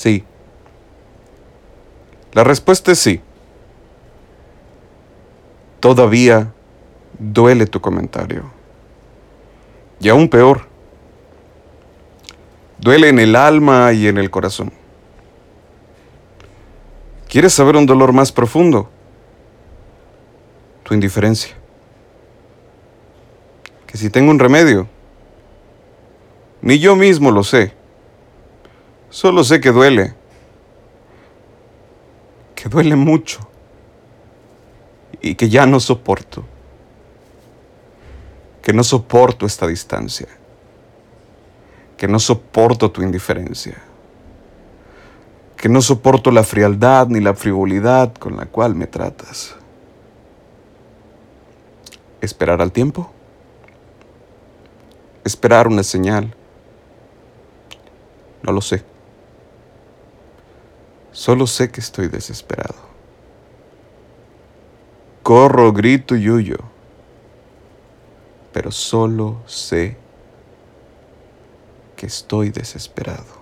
Sí. La respuesta es sí. Todavía duele tu comentario. Y aún peor, duele en el alma y en el corazón. ¿Quieres saber un dolor más profundo? Tu indiferencia. Que si tengo un remedio, ni yo mismo lo sé. Solo sé que duele. Que duele mucho. Y que ya no soporto. Que no soporto esta distancia. Que no soporto tu indiferencia. Que no soporto la frialdad ni la frivolidad con la cual me tratas. ¿Esperar al tiempo? ¿Esperar una señal? No lo sé. Solo sé que estoy desesperado. Corro, grito y huyo. Pero solo sé que estoy desesperado.